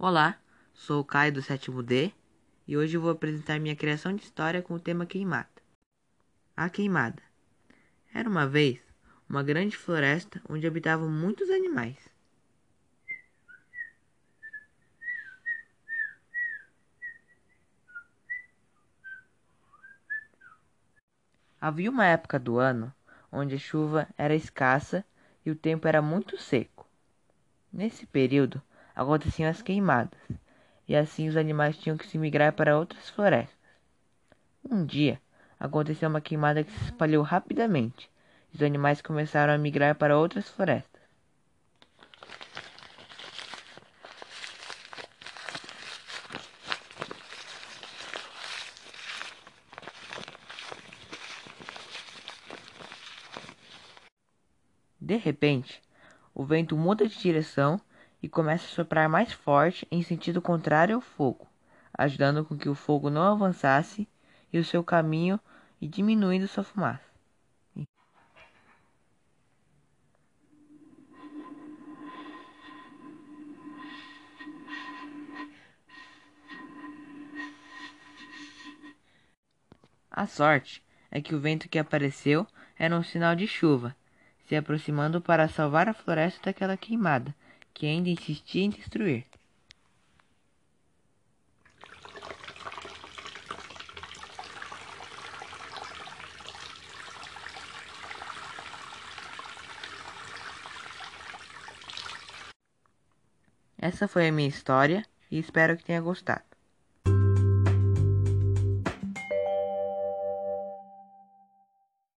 Olá, sou o Caio do sétimo D e hoje vou apresentar minha criação de história com o tema queimada. A queimada. Era uma vez uma grande floresta onde habitavam muitos animais. Havia uma época do ano onde a chuva era escassa e o tempo era muito seco. Nesse período aconteciam as queimadas, e assim os animais tinham que se migrar para outras florestas. Um dia aconteceu uma queimada que se espalhou rapidamente, e os animais começaram a migrar para outras florestas. De repente, o vento muda de direção e começa a soprar mais forte em sentido contrário ao fogo, ajudando com que o fogo não avançasse e o seu caminho e diminuindo sua fumaça. A sorte é que o vento que apareceu era um sinal de chuva se aproximando para salvar a floresta daquela queimada, que ainda insistia em destruir. Essa foi a minha história e espero que tenha gostado.